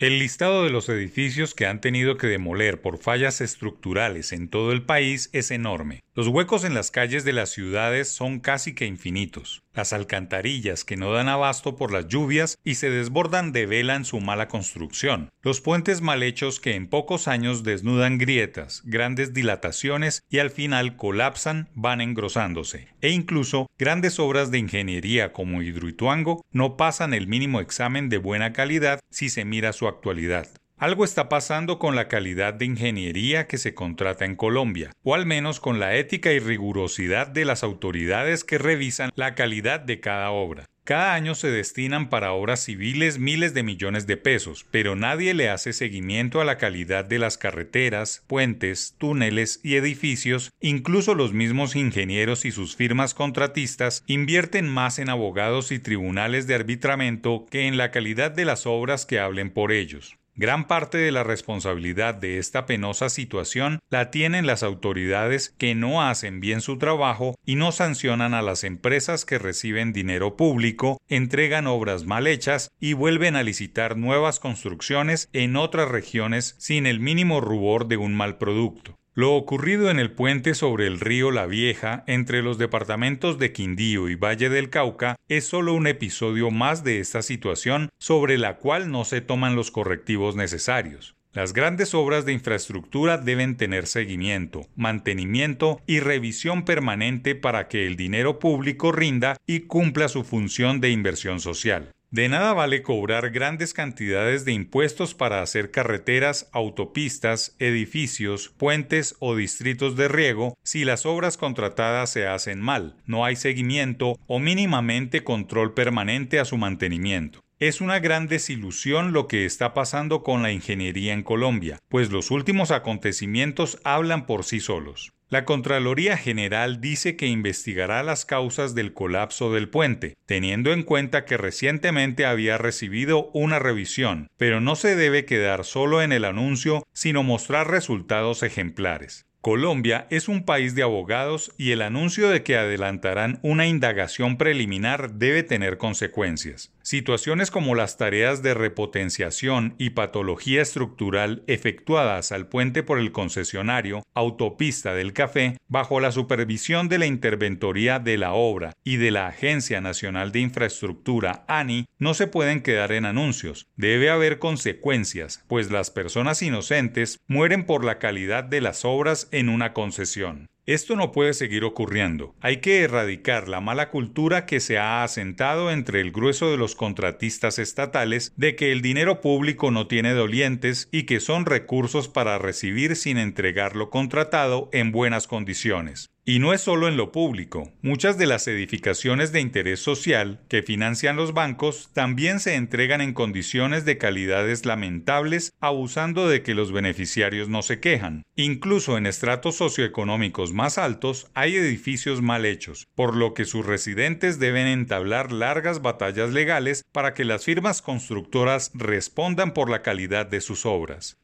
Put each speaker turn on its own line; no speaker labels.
El listado de los edificios que han tenido que demoler por fallas estructurales en todo el país es enorme. Los huecos en las calles de las ciudades son casi que infinitos. Las alcantarillas que no dan abasto por las lluvias y se desbordan develan su mala construcción. Los puentes mal hechos que en pocos años desnudan grietas, grandes dilataciones y al final colapsan van engrosándose. E incluso grandes obras de ingeniería como Hidroituango no pasan el mínimo examen de buena calidad si se mira su actualidad. Algo está pasando con la calidad de ingeniería que se contrata en Colombia, o al menos con la ética y rigurosidad de las autoridades que revisan la calidad de cada obra. Cada año se destinan para obras civiles miles de millones de pesos, pero nadie le hace seguimiento a la calidad de las carreteras, puentes, túneles y edificios, incluso los mismos ingenieros y sus firmas contratistas invierten más en abogados y tribunales de arbitramiento que en la calidad de las obras que hablen por ellos. Gran parte de la responsabilidad de esta penosa situación la tienen las autoridades que no hacen bien su trabajo y no sancionan a las empresas que reciben dinero público, entregan obras mal hechas y vuelven a licitar nuevas construcciones en otras regiones sin el mínimo rubor de un mal producto. Lo ocurrido en el puente sobre el río La Vieja entre los departamentos de Quindío y Valle del Cauca es solo un episodio más de esta situación sobre la cual no se toman los correctivos necesarios. Las grandes obras de infraestructura deben tener seguimiento, mantenimiento y revisión permanente para que el dinero público rinda y cumpla su función de inversión social. De nada vale cobrar grandes cantidades de impuestos para hacer carreteras, autopistas, edificios, puentes o distritos de riego si las obras contratadas se hacen mal, no hay seguimiento o mínimamente control permanente a su mantenimiento. Es una gran desilusión lo que está pasando con la ingeniería en Colombia, pues los últimos acontecimientos hablan por sí solos. La Contraloría General dice que investigará las causas del colapso del puente, teniendo en cuenta que recientemente había recibido una revisión, pero no se debe quedar solo en el anuncio, sino mostrar resultados ejemplares. Colombia es un país de abogados y el anuncio de que adelantarán una indagación preliminar debe tener consecuencias. Situaciones como las tareas de repotenciación y patología estructural efectuadas al puente por el concesionario Autopista del Café bajo la supervisión de la Interventoría de la Obra y de la Agencia Nacional de Infraestructura ANI no se pueden quedar en anuncios. Debe haber consecuencias, pues las personas inocentes mueren por la calidad de las obras una concesión. Esto no puede seguir ocurriendo. Hay que erradicar la mala cultura que se ha asentado entre el grueso de los contratistas estatales de que el dinero público no tiene dolientes y que son recursos para recibir sin entregar lo contratado en buenas condiciones. Y no es solo en lo público. Muchas de las edificaciones de interés social que financian los bancos también se entregan en condiciones de calidades lamentables, abusando de que los beneficiarios no se quejan. Incluso en estratos socioeconómicos más altos hay edificios mal hechos, por lo que sus residentes deben entablar largas batallas legales para que las firmas constructoras respondan por la calidad de sus obras.